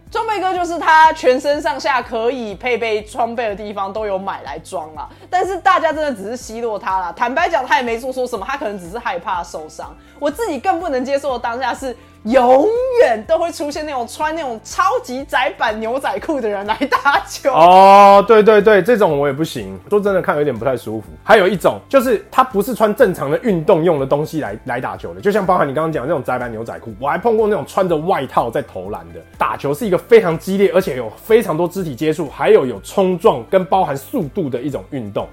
装备哥就是他全身上下可以配备装备的地方都有买来装啦，但是大家真的只是奚落他啦。坦白讲，他也没做错什么，他可能只是害怕受伤。我自己更不能接受的当下是，永远都会出现那种穿那种超级窄版牛仔裤的人来打球。哦，对对对，这种我也不行。说真的，看有点不太舒服。还有一种就是他不是穿正常的运动用的东西来来打球的，就像包含你刚刚讲的那种窄版牛仔裤，我还碰过那种穿着外套在投篮的。打球是一个非常激烈，而且有非常多肢体接触，还有有冲撞跟包含速度的一种运动。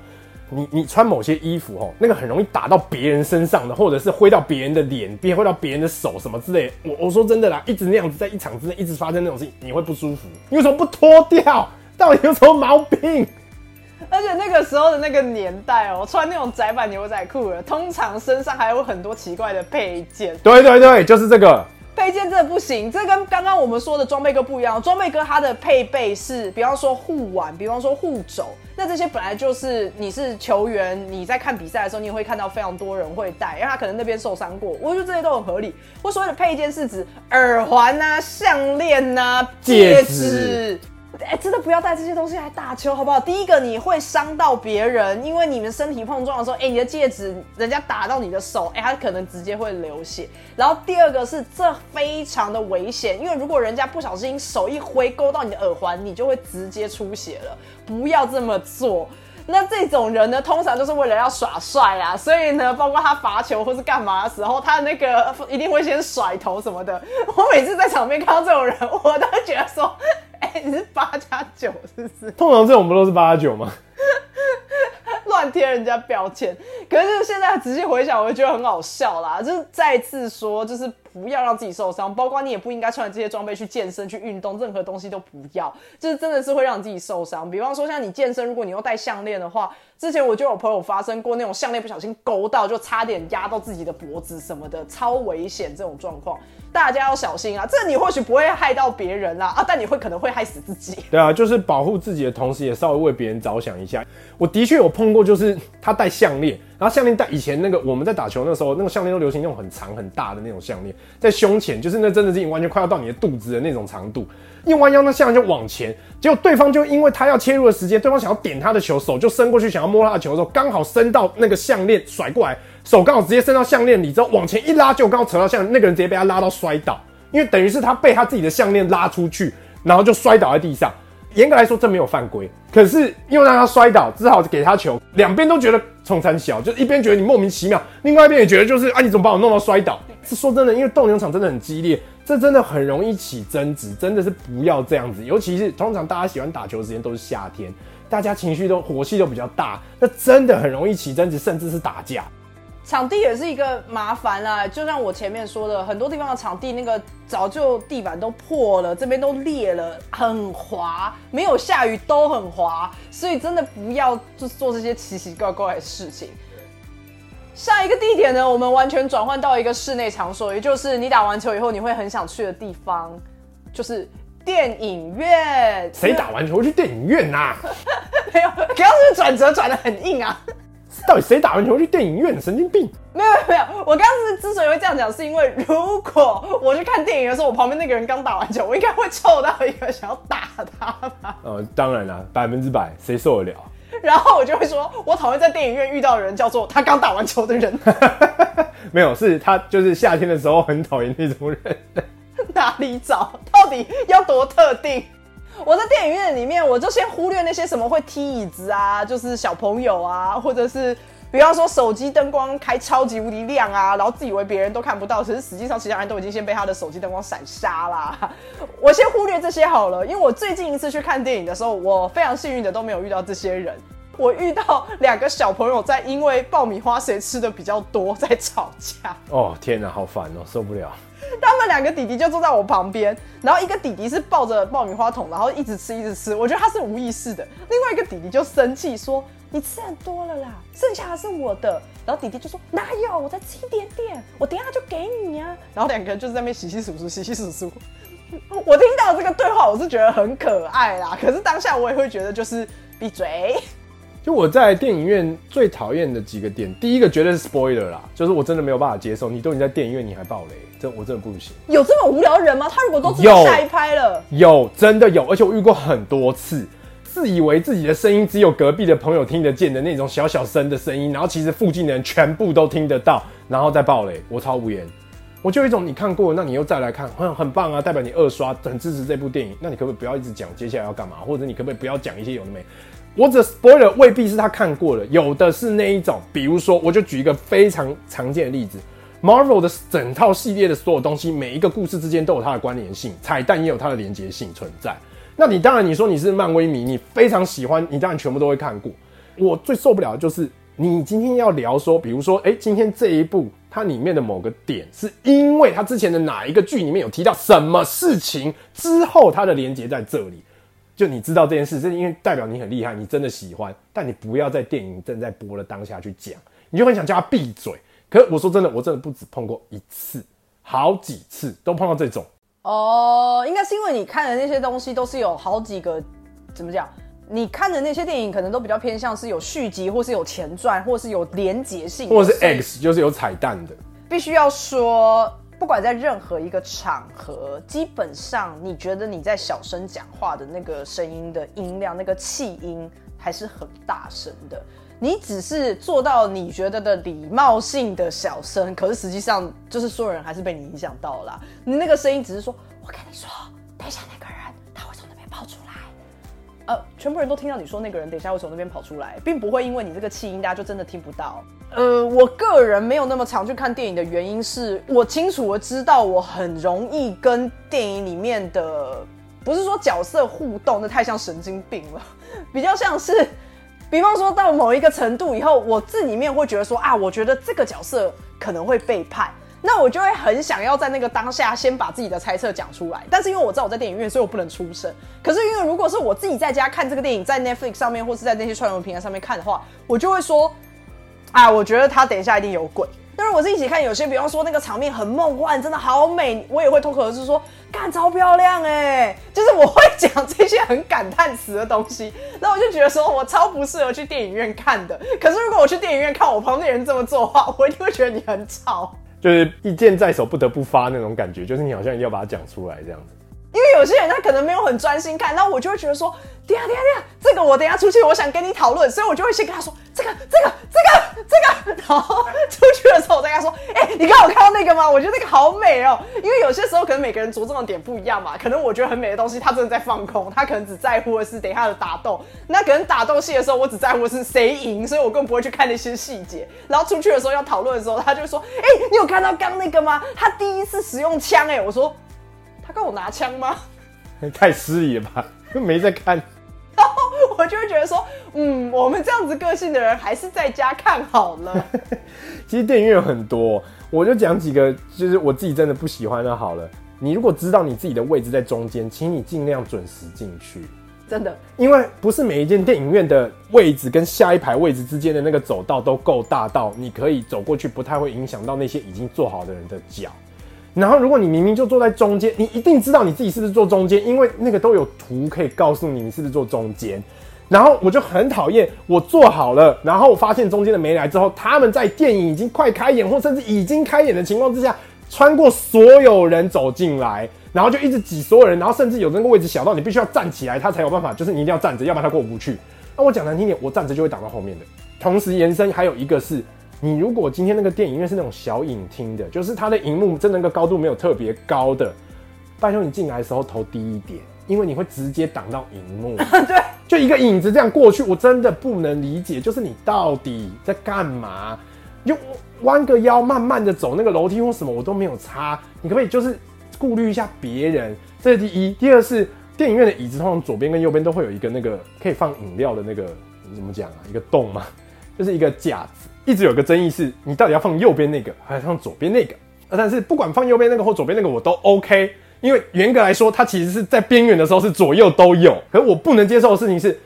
你你穿某些衣服哦，那个很容易打到别人身上的，或者是挥到别人的脸，别挥到别人的手什么之类的。我我说真的啦，一直那样子在一场之内一直发生那种事情，你会不舒服。你为什么不脱掉？到底有什么毛病？而且那个时候的那个年代哦，穿那种窄版牛仔裤的，通常身上还有很多奇怪的配件。对对对，就是这个。配件真的不行，这跟刚刚我们说的装备哥不一样。装备哥它的配备是，比方说护腕，比方说护肘，那这些本来就是你是球员，你在看比赛的时候，你也会看到非常多人会戴，因为他可能那边受伤过。我觉得这些都很合理。我所谓的配件是指耳环啊、项链啊、戒戒指。哎、真的不要带这些东西来打球，好不好？第一个，你会伤到别人，因为你们身体碰撞的时候，哎、你的戒指人家打到你的手，哎、他可能直接会流血。然后第二个是，这非常的危险，因为如果人家不小心手一挥勾到你的耳环，你就会直接出血了。不要这么做。那这种人呢，通常就是为了要耍帅啊，所以呢，包括他罚球或是干嘛的时候，他那个一定会先甩头什么的。我每次在场边看到这种人，我都觉得说，哎、你是八加九是不是？通常这种不都是八加九吗？乱贴人家标签。可是现在仔细回想，我就觉得很好笑啦。就是再次说，就是不要让自己受伤，包括你也不应该穿这些装备去健身、去运动，任何东西都不要。就是真的是会让自己受伤。比方说，像你健身，如果你又戴项链的话，之前我就有朋友发生过那种项链不小心勾到，就差点压到自己的脖子什么的，超危险这种状况。大家要小心啊！这你或许不会害到别人啦，啊，但你会可能会害死自己。对啊，就是保护自己的同时，也稍微为别人着想一下。我的确有碰过，就是他戴项链，然后项链戴以前那个我们在打球那时候，那个项链都流行那种很长很大的那种项链，在胸前，就是那真的是完全快要到你的肚子的那种长度。一弯腰，那项链就往前，结果对方就因为他要切入的时间，对方想要点他的球，手就伸过去想要摸他的球的时候，刚好伸到那个项链甩过来，手刚好直接伸到项链里之后往前一拉，就刚好扯到项链，那个人直接被他拉到摔倒，因为等于是他被他自己的项链拉出去，然后就摔倒在地上。严格来说，这没有犯规，可是又让他摔倒，只好给他球。两边都觉得冲三小，就一边觉得你莫名其妙，另外一边也觉得就是啊，你怎么把我弄到摔倒？是说真的，因为斗牛场真的很激烈，这真的很容易起争执，真的是不要这样子。尤其是通常大家喜欢打球的时间都是夏天，大家情绪都火气都比较大，那真的很容易起争执，甚至是打架。场地也是一个麻烦啊，就像我前面说的，很多地方的场地那个早就地板都破了，这边都裂了，很滑，没有下雨都很滑，所以真的不要就做这些奇奇怪怪的事情。下一个地点呢，我们完全转换到一个室内场所，也就是你打完球以后你会很想去的地方，就是电影院。谁打完球去电影院呐？没有，刚刚是转折转的很硬啊。到底谁打完球去电影院？神经病！没有没有，我刚刚是之所以会这样讲，是因为如果我去看电影的时候，我旁边那个人刚打完球，我应该会臭到一个想要打他吧？呃，当然啦，百分之百，谁受得了？然后我就会说，我讨厌在电影院遇到的人叫做他刚打完球的人。没有，是他就是夏天的时候很讨厌那种人。哪里找？到底要多特定？我在电影院里面，我就先忽略那些什么会踢椅子啊，就是小朋友啊，或者是比方说手机灯光开超级无敌亮啊，然后自以为别人都看不到，其实实际上其他人都已经先被他的手机灯光闪瞎啦。我先忽略这些好了，因为我最近一次去看电影的时候，我非常幸运的都没有遇到这些人。我遇到两个小朋友在因为爆米花谁吃的比较多在吵架。哦天哪，好烦哦，受不了。他们两个弟弟就坐在我旁边，然后一个弟弟是抱着爆米花桶，然后一直吃一直吃。我觉得他是无意识的。另外一个弟弟就生气说：“你吃很多了啦，剩下的是我的。”然后弟弟就说：“哪有？我再吃一点点，我等下就给你呀。”然后两个人就是在那边洗洗簌簌，洗洗簌簌。我听到这个对话，我是觉得很可爱啦。可是当下我也会觉得就是闭嘴。就我在电影院最讨厌的几个点，第一个绝对是 spoiler 啦，就是我真的没有办法接受，你都已经在电影院你还爆雷，这我真的不行。有这么无聊的人吗？他如果都知道下一拍了，有真的有，而且我遇过很多次，自以为自己的声音只有隔壁的朋友听得见的那种小小声的声音，然后其实附近的人全部都听得到，然后再爆雷，我超无言。我就有一种你看过，那你又再来看，很很棒啊，代表你二刷很支持这部电影，那你可不可以不要一直讲接下来要干嘛，或者你可不可以不要讲一些有的没？我只 spoiler 未必是他看过了，有的是那一种，比如说，我就举一个非常常见的例子，Marvel 的整套系列的所有东西，每一个故事之间都有它的关联性，彩蛋也有它的连接性存在。那你当然你说你是漫威迷，你非常喜欢，你当然全部都会看过。我最受不了的就是你今天要聊说，比如说，哎，今天这一部它里面的某个点，是因为它之前的哪一个剧里面有提到什么事情之后，它的连接在这里。就你知道这件事，是因为代表你很厉害，你真的喜欢，但你不要在电影正在播的当下去讲，你就很想叫他闭嘴。可我说真的，我真的不止碰过一次，好几次都碰到这种。哦，应该是因为你看的那些东西都是有好几个，怎么讲？你看的那些电影可能都比较偏向是有续集，或是有前传，或是有连结性，或者是 X，就是有彩蛋的。必须要说。不管在任何一个场合，基本上你觉得你在小声讲话的那个声音的音量，那个气音还是很大声的。你只是做到你觉得的礼貌性的小声，可是实际上就是所有人还是被你影响到了。你那个声音只是说，我跟你说，等一下那个人，呃，全部人都听到你说那个人等一下会从那边跑出来，并不会因为你这个气音，大家就真的听不到。呃，我个人没有那么常去看电影的原因是我清楚的知道，我很容易跟电影里面的不是说角色互动，那太像神经病了，比较像是，比方说到某一个程度以后，我自里面会觉得说啊，我觉得这个角色可能会背叛，那我就会很想要在那个当下先把自己的猜测讲出来，但是因为我知道我在电影院，所以我不能出声。可是因为如果是我自己在家看这个电影，在 Netflix 上面或是在那些串流平台上面看的话，我就会说。啊，我觉得他等一下一定有鬼，但是我是一起看，有些比方说那个场面很梦幻，真的好美，我也会脱口而出说，干超漂亮哎，就是我会讲这些很感叹词的东西。那我就觉得说我超不适合去电影院看的。可是如果我去电影院看，我旁边人这么做的话，我一定会觉得你很吵。就是一剑在手不得不发那种感觉，就是你好像要把它讲出来这样子。因为有些人他可能没有很专心看，那我就会觉得说，等下等下等下，这个我等下出去，我想跟你讨论，所以我就会先跟他说这个这个这个这个，然后出去的时候我再跟他说，哎，你刚好看到那个吗？我觉得那个好美哦。因为有些时候可能每个人着重的点不一样嘛，可能我觉得很美的东西，他真的在放空，他可能只在乎的是等一下的打斗。那可能打斗戏的时候，我只在乎是谁赢，所以我更不会去看那些细节。然后出去的时候要讨论的时候，他就说，哎，你有看到刚那个吗？他第一次使用枪，哎，我说他跟我拿枪吗？太失礼了吧，又 没在看，然后我就会觉得说，嗯，我们这样子个性的人还是在家看好了。其实电影院有很多，我就讲几个，就是我自己真的不喜欢的。好了，你如果知道你自己的位置在中间，请你尽量准时进去。真的，因为不是每一间电影院的位置跟下一排位置之间的那个走道都够大到你可以走过去，不太会影响到那些已经坐好的人的脚。然后，如果你明明就坐在中间，你一定知道你自己是不是坐中间，因为那个都有图可以告诉你你是不是坐中间。然后我就很讨厌，我坐好了，然后我发现中间的没来之后，他们在电影已经快开演或甚至已经开演的情况之下，穿过所有人走进来，然后就一直挤所有人，然后甚至有那个位置小到你必须要站起来，他才有办法，就是你一定要站着，要不然他过不去。那我讲难听点，我站着就会挡到后面的。同时延伸还有一个是。你如果今天那个电影院是那种小影厅的，就是它的荧幕真的那个高度没有特别高的，拜托你进来的时候头低一点，因为你会直接挡到荧幕。对，就一个影子这样过去，我真的不能理解，就是你到底在干嘛？就弯个腰慢慢的走那个楼梯或什么，我都没有擦。你可不可以就是顾虑一下别人？这是第一。第二是电影院的椅子通常左边跟右边都会有一个那个可以放饮料的那个怎么讲啊？一个洞嘛，就是一个架子。一直有个争议是，你到底要放右边那个，还是放左边那个？但是不管放右边那个或左边那个，我都 OK，因为严格来说，它其实是在边缘的时候是左右都有。可我不能接受的事情是，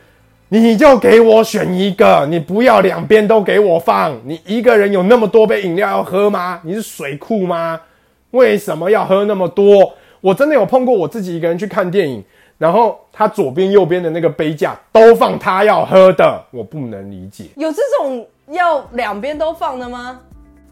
你就给我选一个，你不要两边都给我放。你一个人有那么多杯饮料要喝吗？你是水库吗？为什么要喝那么多？我真的有碰过我自己一个人去看电影，然后他左边右边的那个杯架都放他要喝的，我不能理解。有这种。要两边都放的吗？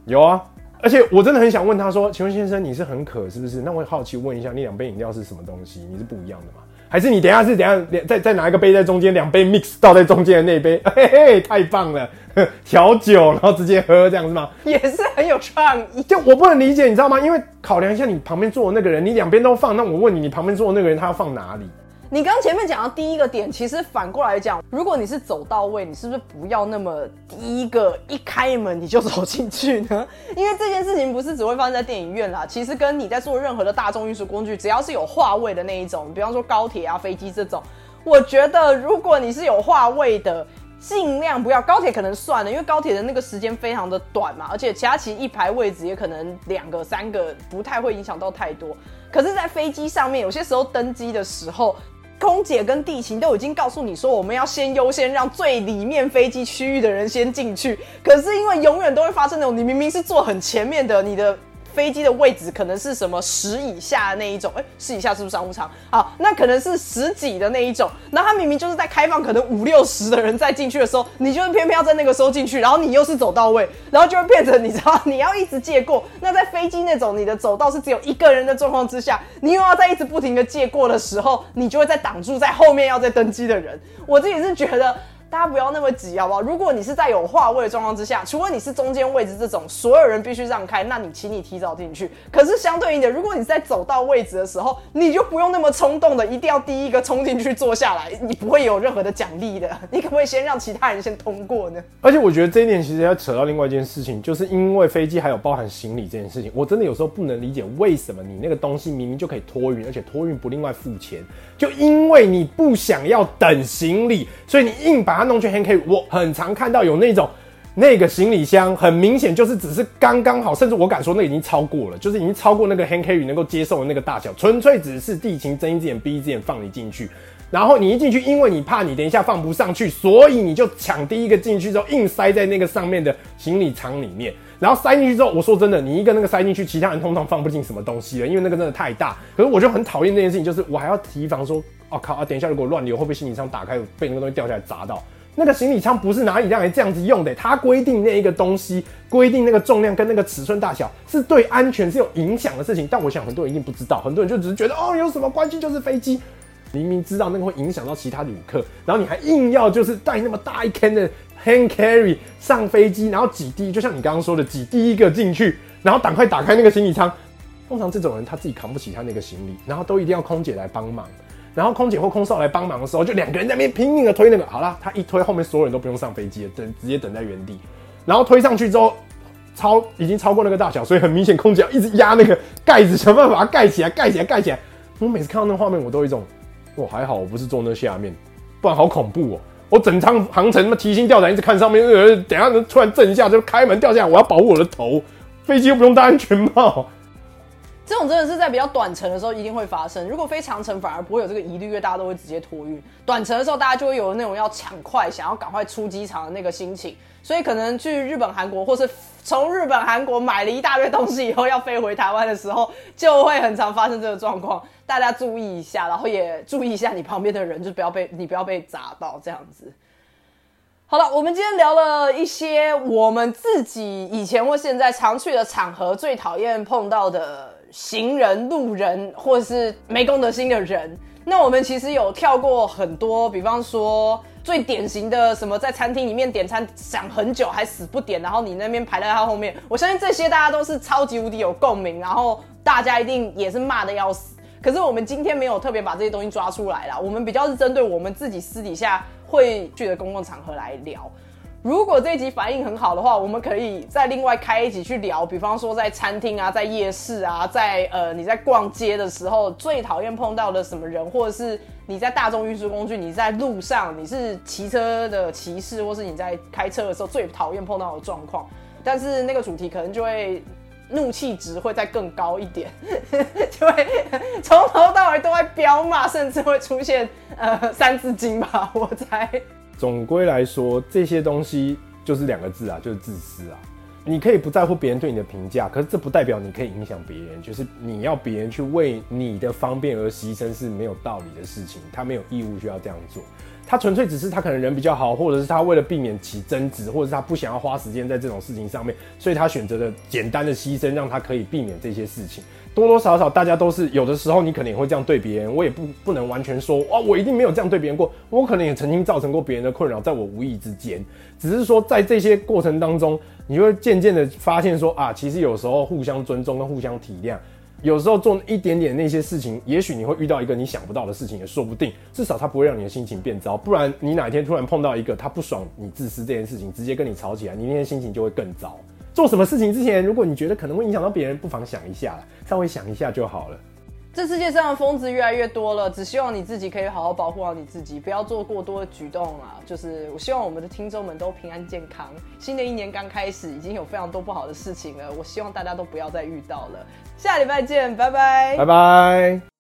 有啊，而且我真的很想问他说：“请问先生，你是很渴是不是？那我好奇问一下，你两杯饮料是什么东西？你是不一样的吗？还是你等下是等下再再拿一个杯在中间，两杯 mix 倒在中间的那杯？嘿嘿，太棒了，调酒然后直接喝这样是吗？也是很有创意。就我不能理解，你知道吗？因为考量一下你旁边坐的那个人，你两边都放，那我问你，你旁边坐的那个人他要放哪里？”你刚前面讲到第一个点，其实反过来讲，如果你是走到位，你是不是不要那么第一个一开门你就走进去呢？因为这件事情不是只会发生在电影院啦，其实跟你在做任何的大众运输工具，只要是有话位的那一种，比方说高铁啊、飞机这种，我觉得如果你是有话位的，尽量不要高铁可能算了，因为高铁的那个时间非常的短嘛，而且其他其实一排位置也可能两个三个，不太会影响到太多。可是，在飞机上面，有些时候登机的时候。空姐跟地勤都已经告诉你说，我们要先优先让最里面飞机区域的人先进去。可是因为永远都会发生那种，你明明是坐很前面的，你的。飞机的位置可能是什么十以下的那一种，哎，十以下是不是商务舱？好，那可能是十几的那一种。那他明明就是在开放，可能五六十的人在进去的时候，你就是偏偏要在那个时候进去，然后你又是走到位，然后就会变成你知道你要一直借过。那在飞机那种你的走道是只有一个人的状况之下，你又要在一直不停的借过的时候，你就会在挡住在后面要再登机的人。我自己是觉得。大家不要那么急，好不好？如果你是在有话位的状况之下，除了你是中间位置这种，所有人必须让开，那你请你提早进去。可是相对应的，如果你在走到位置的时候，你就不用那么冲动的，一定要第一个冲进去坐下来，你不会有任何的奖励的。你可不可以先让其他人先通过呢？而且我觉得这一点其实要扯到另外一件事情，就是因为飞机还有包含行李这件事情，我真的有时候不能理解为什么你那个东西明明就可以托运，而且托运不另外付钱，就因为你不想要等行李，所以你硬把它弄去 hand carry。我。很常看到有那种，那个行李箱很明显就是只是刚刚好，甚至我敢说那已经超过了，就是已经超过那个 hand carry 能够接受的那个大小，纯粹只是地勤睁一只眼闭一只眼放你进去，然后你一进去，因为你怕你等一下放不上去，所以你就抢第一个进去之后硬塞在那个上面的行李舱里面。然后塞进去之后，我说真的，你一个那个塞进去，其他人通常放不进什么东西了，因为那个真的太大。可是我就很讨厌那件事情，就是我还要提防说，哦靠啊，等一下如果乱流，会不会行李箱打开被那个东西掉下来砸到？那个行李舱不是拿来这样子用的，它规定那一个东西，规定那个重量跟那个尺寸大小，是对安全是有影响的事情。但我想很多人一定不知道，很多人就只是觉得哦，有什么关系就是飞机。明明知道那个会影响到其他旅客，然后你还硬要就是带那么大一 can 的 hand carry 上飞机，然后挤第一，就像你刚刚说的挤第一个进去，然后赶快打开那个行李舱。通常这种人他自己扛不起他那个行李，然后都一定要空姐来帮忙。然后空姐或空少来帮忙的时候，就两个人在那边拼命的推那个。好了，他一推，后面所有人都不用上飞机了，等直接等在原地。然后推上去之后，超已经超过那个大小，所以很明显空姐要一直压那个盖子，想办法把它盖起来，盖起来，盖起来。我每次看到那画面，我都有一种。我还好，我不是坐那下面，不然好恐怖哦！我整趟航程他妈提心吊胆，一直看上面，呃，等下突然震一下就开门掉下来，我要保护我的头，飞机又不用戴安全帽。这种真的是在比较短程的时候一定会发生，如果飞长程反而不会有这个疑虑，因为大家都会直接托运。短程的时候，大家就会有那种要抢快、想要赶快出机场的那个心情，所以可能去日本、韩国，或是从日本、韩国买了一大堆东西以后要飞回台湾的时候，就会很常发生这个状况。大家注意一下，然后也注意一下你旁边的人，就不要被你不要被砸到这样子。好了，我们今天聊了一些我们自己以前或现在常去的场合最讨厌碰到的。行人、路人，或者是没公德心的人，那我们其实有跳过很多，比方说最典型的什么，在餐厅里面点餐想很久还死不点，然后你那边排在他后面，我相信这些大家都是超级无敌有共鸣，然后大家一定也是骂的要死。可是我们今天没有特别把这些东西抓出来了，我们比较是针对我们自己私底下会去的公共场合来聊。如果这一集反应很好的话，我们可以再另外开一集去聊，比方说在餐厅啊，在夜市啊，在呃你在逛街的时候最讨厌碰到的什么人，或者是你在大众运输工具，你在路上你是骑车的骑士，或是你在开车的时候最讨厌碰到的状况。但是那个主题可能就会怒气值会再更高一点，就会从头到尾都在飙骂，甚至会出现呃三字经吧，我猜。总归来说，这些东西就是两个字啊，就是自私啊。你可以不在乎别人对你的评价，可是这不代表你可以影响别人。就是你要别人去为你的方便而牺牲是没有道理的事情，他没有义务需要这样做。他纯粹只是他可能人比较好，或者是他为了避免起争执，或者是他不想要花时间在这种事情上面，所以他选择了简单的牺牲，让他可以避免这些事情。多多少少大家都是有的时候，你可能也会这样对别人。我也不不能完全说哦，我一定没有这样对别人过。我可能也曾经造成过别人的困扰，在我无意之间。只是说在这些过程当中，你会渐渐的发现说啊，其实有时候互相尊重跟互相体谅。有时候做一点点那些事情，也许你会遇到一个你想不到的事情，也说不定。至少它不会让你的心情变糟，不然你哪天突然碰到一个他不爽你自私这件事情，直接跟你吵起来，你那天心情就会更糟。做什么事情之前，如果你觉得可能会影响到别人，不妨想一下，稍微想一下就好了。这世界上的疯子越来越多了，只希望你自己可以好好保护好你自己，不要做过多的举动啊！就是我希望我们的听众们都平安健康。新的一年刚开始，已经有非常多不好的事情了，我希望大家都不要再遇到了。下礼拜见，拜拜，拜拜。